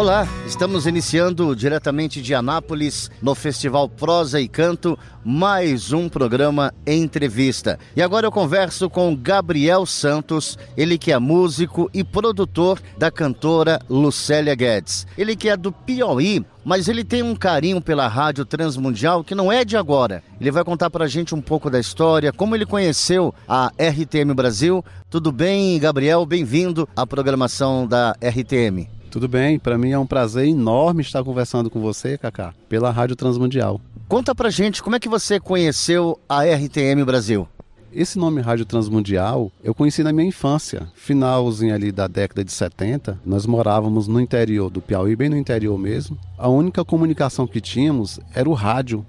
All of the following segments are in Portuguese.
Olá, estamos iniciando diretamente de Anápolis, no Festival Prosa e Canto, mais um programa Entrevista. E agora eu converso com Gabriel Santos, ele que é músico e produtor da cantora Lucélia Guedes. Ele que é do Piauí, mas ele tem um carinho pela Rádio Transmundial que não é de agora. Ele vai contar pra gente um pouco da história, como ele conheceu a RTM Brasil. Tudo bem, Gabriel? Bem-vindo à programação da RTM. Tudo bem, para mim é um prazer enorme estar conversando com você, Kaká, pela Rádio Transmundial. Conta pra gente como é que você conheceu a RTM Brasil. Esse nome Rádio Transmundial eu conheci na minha infância, finalzinho ali da década de 70. Nós morávamos no interior do Piauí, bem no interior mesmo. A única comunicação que tínhamos era o rádio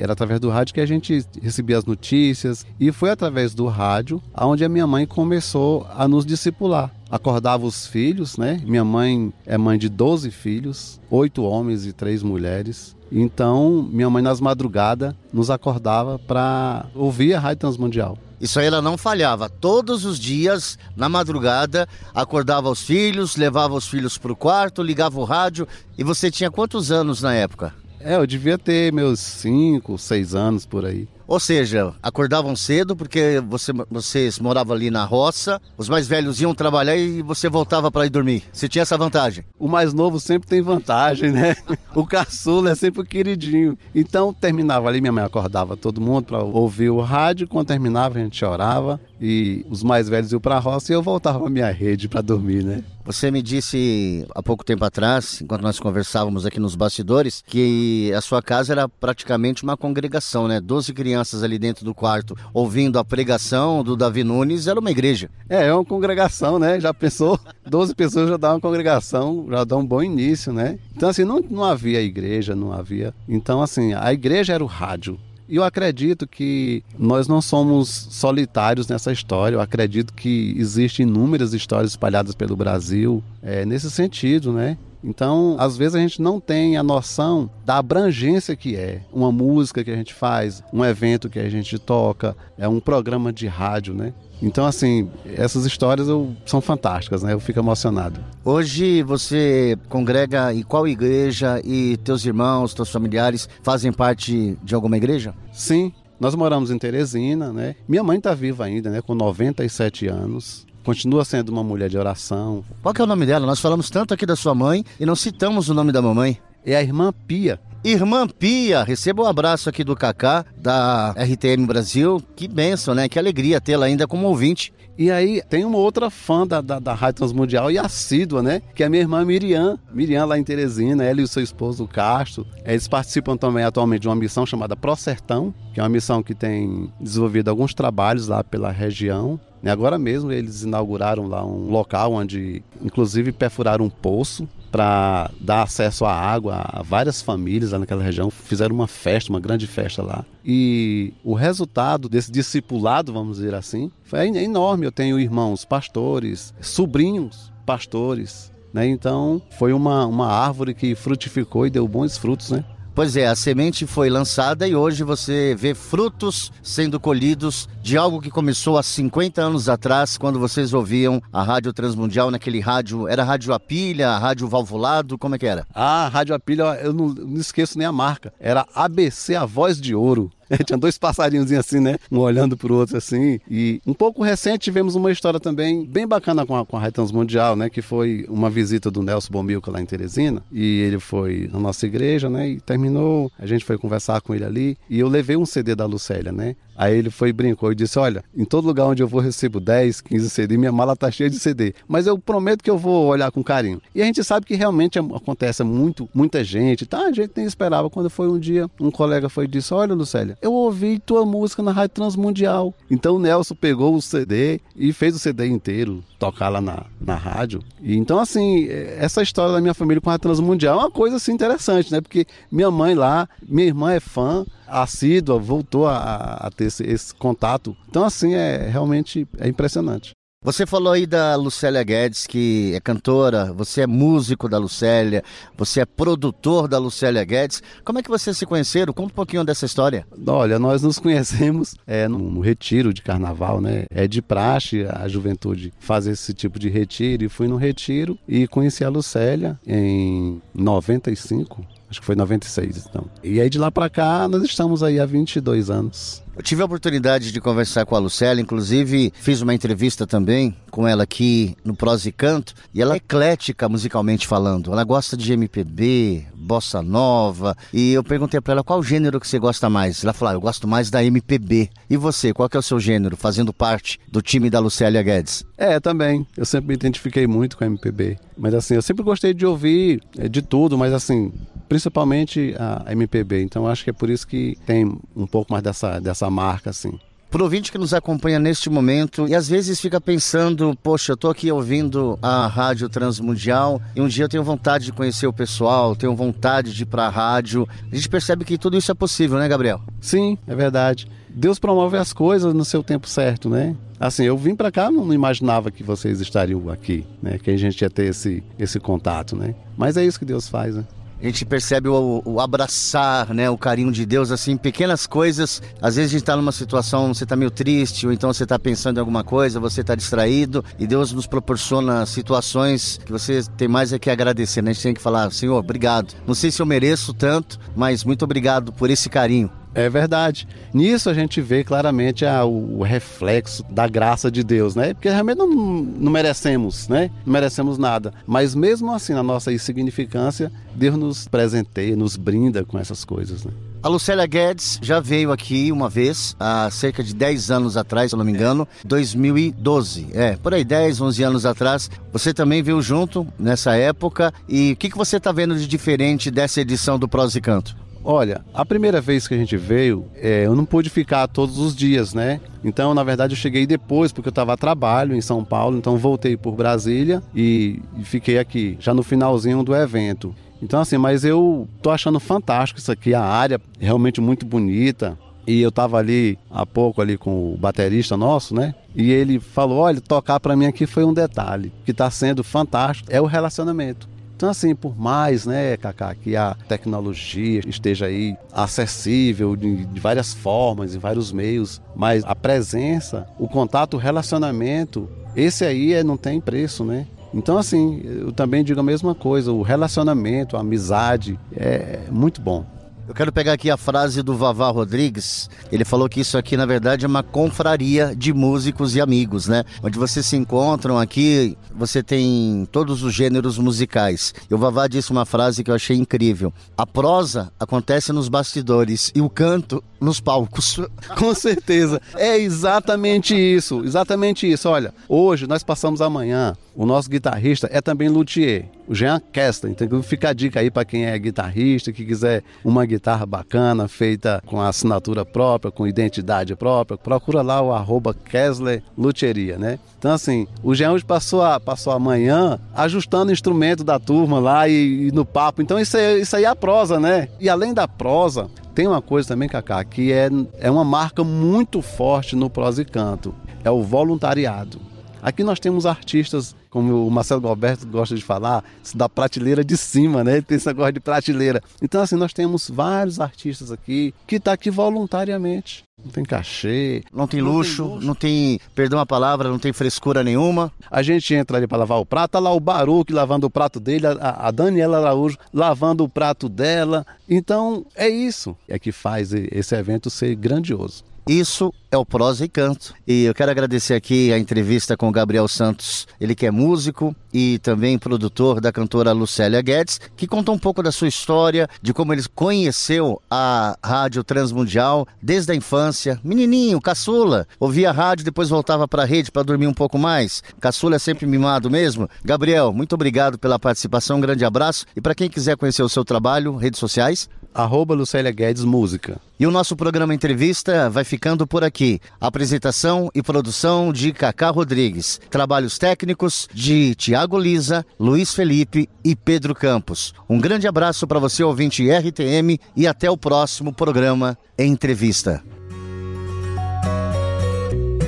era através do rádio que a gente recebia as notícias e foi através do rádio aonde a minha mãe começou a nos discipular acordava os filhos, né? Minha mãe é mãe de 12 filhos, oito homens e três mulheres. Então, minha mãe nas madrugadas nos acordava para ouvir a Rádio Transmundial. Isso aí ela não falhava. Todos os dias, na madrugada, acordava os filhos, levava os filhos para o quarto, ligava o rádio. E você tinha quantos anos na época? É, eu devia ter meus cinco, seis anos por aí. Ou seja, acordavam cedo porque você, vocês moravam ali na roça, os mais velhos iam trabalhar e você voltava para ir dormir. Você tinha essa vantagem? O mais novo sempre tem vantagem, né? O caçula é sempre o queridinho. Então terminava ali, minha mãe acordava todo mundo para ouvir o rádio. Quando terminava, a gente chorava e os mais velhos iam para a roça e eu voltava para minha rede para dormir, né? Você me disse há pouco tempo atrás, enquanto nós conversávamos aqui nos bastidores, que a sua casa era praticamente uma congregação, né? Doze crianças ali dentro do quarto ouvindo a pregação do Davi Nunes, era uma igreja. É, é uma congregação, né? Já pensou? Doze pessoas já dá uma congregação, já dá um bom início, né? Então, assim, não, não havia igreja, não havia. Então, assim, a igreja era o rádio. E eu acredito que nós não somos solitários nessa história. Eu acredito que existem inúmeras histórias espalhadas pelo Brasil é, nesse sentido, né? Então, às vezes a gente não tem a noção da abrangência que é uma música que a gente faz, um evento que a gente toca, é um programa de rádio, né? Então, assim, essas histórias eu, são fantásticas, né? Eu fico emocionado. Hoje você congrega em qual igreja e teus irmãos, teus familiares fazem parte de alguma igreja? Sim, nós moramos em Teresina, né? Minha mãe está viva ainda, né? Com 97 anos. Continua sendo uma mulher de oração. Qual que é o nome dela? Nós falamos tanto aqui da sua mãe e não citamos o nome da mamãe. É a irmã Pia. Irmã Pia, receba um abraço aqui do Kaká, da RTM Brasil. Que benção, né? Que alegria tê-la ainda como ouvinte. E aí tem uma outra fã da, da, da Rádio Transmundial e assídua, né? Que é a minha irmã Miriam. Miriam lá em Teresina, ela e o seu esposo Castro. Eles participam também atualmente de uma missão chamada Pro Sertão, que é uma missão que tem desenvolvido alguns trabalhos lá pela região. E agora mesmo eles inauguraram lá um local onde, inclusive, perfuraram um poço para dar acesso à água a várias famílias lá naquela região. Fizeram uma festa, uma grande festa lá. E o resultado desse discipulado, vamos dizer assim, foi enorme. Eu tenho irmãos pastores, sobrinhos pastores. Né? Então foi uma, uma árvore que frutificou e deu bons frutos, né? Pois é, a semente foi lançada e hoje você vê frutos sendo colhidos de algo que começou há 50 anos atrás, quando vocês ouviam a Rádio Transmundial naquele rádio. Era rádio a pilha, rádio valvulado, como é que era? Ah, rádio a pilha, eu não, não esqueço nem a marca. Era ABC A Voz de Ouro. Tinha dois passarinhos assim, né? Um olhando pro outro assim. E um pouco recente tivemos uma história também bem bacana com a, com a Rádio Transmundial, né? Que foi uma visita do Nelson Bombilca lá em Teresina. E ele foi na nossa igreja, né? E terminou, a gente foi conversar com ele ali. E eu levei um CD da Lucélia, né? Aí ele foi e brincou e disse: Olha, em todo lugar onde eu vou recebo 10, 15 CD, minha mala tá cheia de CD. Mas eu prometo que eu vou olhar com carinho. E a gente sabe que realmente acontece muito, muita gente, tá? A gente nem esperava. Quando foi um dia, um colega foi e disse: Olha, Lucélia, eu ouvi tua música na Rádio Transmundial. Então o Nelson pegou o CD e fez o CD inteiro, tocar lá na, na rádio. E então, assim, essa história da minha família com a Transmundial é uma coisa assim interessante, né? Porque minha mãe lá, minha irmã é fã, assídua, voltou a, a ter esse, esse, contato. Então, assim, é realmente é impressionante. Você falou aí da Lucélia Guedes, que é cantora, você é músico da Lucélia, você é produtor da Lucélia Guedes. Como é que vocês se conheceram? Conta um pouquinho dessa história. Olha, nós nos conhecemos é, no retiro de carnaval, né? É de praxe a juventude fazer esse tipo de retiro. E fui no retiro e conheci a Lucélia em 95, acho que foi 96 então. E aí de lá para cá nós estamos aí há 22 anos. Eu tive a oportunidade de conversar com a Lucélia, inclusive fiz uma entrevista também com ela aqui no Prose e Canto, e ela é eclética musicalmente falando. Ela gosta de MPB, bossa nova, e eu perguntei para ela qual gênero que você gosta mais. Ela falou: ah, "Eu gosto mais da MPB". E você, qual que é o seu gênero, fazendo parte do time da Lucélia Guedes? É, também. Eu sempre me identifiquei muito com a MPB, mas assim, eu sempre gostei de ouvir é, de tudo, mas assim, principalmente a MPB. Então acho que é por isso que tem um pouco mais dessa, dessa marca, assim. Para o ouvinte que nos acompanha neste momento e às vezes fica pensando, poxa, eu estou aqui ouvindo a Rádio Transmundial e um dia eu tenho vontade de conhecer o pessoal, tenho vontade de ir para a rádio. A gente percebe que tudo isso é possível, né, Gabriel? Sim, é verdade. Deus promove as coisas no seu tempo certo, né? Assim, eu vim para cá, não imaginava que vocês estariam aqui, né? Que a gente ia ter esse, esse contato, né? Mas é isso que Deus faz, né? A gente percebe o, o, abraçar, né, o carinho de Deus, assim, pequenas coisas. Às vezes a gente está numa situação, você está meio triste, ou então você está pensando em alguma coisa, você está distraído, e Deus nos proporciona situações que você tem mais é que agradecer, né? A gente tem que falar, Senhor, obrigado. Não sei se eu mereço tanto, mas muito obrigado por esse carinho. É verdade. Nisso a gente vê claramente a, o, reflexo da graça de Deus, né? Porque realmente não, não merecemos, né? Não merecemos nada. Mas mesmo assim, na nossa insignificância, Deus nos presenteia, nos brinda com essas coisas, né? A Lucélia Guedes já veio aqui uma vez, há cerca de 10 anos atrás, se eu não me engano, 2012. É, por aí, 10, 11 anos atrás. Você também veio junto nessa época. E o que, que você está vendo de diferente dessa edição do Prós e Canto? Olha, a primeira vez que a gente veio, é, eu não pude ficar todos os dias, né? Então, na verdade, eu cheguei depois, porque eu estava a trabalho em São Paulo, então voltei por Brasília e, fiquei aqui, já no finalzinho do evento. Então, assim, mas eu tô achando fantástico isso aqui, a área realmente muito bonita. E eu tava ali há pouco ali com o baterista nosso, né? E ele falou: "Olha, tocar para mim aqui foi um detalhe que está sendo fantástico, é o relacionamento. Então, assim, por mais, né, Cacá, que a tecnologia esteja aí acessível de, de, várias formas, em vários meios, mas a presença, o contato, o relacionamento, esse aí é, não tem preço, né? Então, assim, eu também digo a mesma coisa, o relacionamento, a amizade é muito bom. Eu quero pegar aqui a frase do Vavá Rodrigues. Ele falou que isso aqui, na verdade, é uma confraria de músicos e amigos, né? Onde vocês se encontram aqui, você tem todos os gêneros musicais. E o Vavá disse uma frase que eu achei incrível: A prosa acontece nos bastidores e o canto nos palcos. Com certeza. É exatamente isso. Exatamente isso. Olha, hoje nós passamos amanhã. O nosso guitarrista é também luthier o Jean Kessler. Então fica a dica aí para quem é guitarrista, que quiser uma guitarra bacana, feita com assinatura própria, com identidade própria, procura lá o arroba Kessler Luteria, né? Então assim, o Jean hoje passou a, passou a manhã ajustando o instrumento da turma lá e, e no papo. Então isso, é, isso aí é a prosa, né? E além da prosa, tem uma coisa também, Cacá, que é, é uma marca muito forte no prosa e canto. É o voluntariado. Aqui nós temos artistas, como o Marcelo Galberto gosta de falar, da prateleira de cima, né? Ele tem esse negócio de prateleira. Então, assim, nós temos vários artistas aqui que estão tá aqui voluntariamente. Não tem cachê. Não tem, luxo, não tem luxo, não tem, perdão a palavra, não tem frescura nenhuma. A gente entra ali para lavar o prato, tá lá o Baruque lavando o prato dele, a, a Daniela Araújo lavando o prato dela. Então, é isso. É que faz esse evento ser grandioso. Isso é o Prosa e Canto. E eu quero agradecer aqui a entrevista com o Gabriel Santos, ele que é músico e também produtor da cantora Lucélia Guedes, que conta um pouco da sua história, de como ele conheceu a Rádio Transmundial desde a infância. Menininho, caçula, ouvia a rádio, depois voltava para a rede para dormir um pouco mais. Caçula é sempre mimado mesmo. Gabriel, muito obrigado pela participação, um grande abraço. E para quem quiser conhecer o seu trabalho, redes sociais? arroba Lucélia Guedes Música. E o nosso programa Entrevista vai ficando por aqui. Apresentação e produção de Cacá Rodrigues. Trabalhos técnicos de Tiago Lisa, Luiz Felipe e Pedro Campos. Um grande abraço para você, ouvinte RTM, e até o próximo programa Entrevista.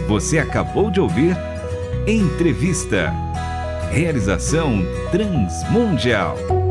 Você acabou de ouvir Entrevista. Realização Transmundial.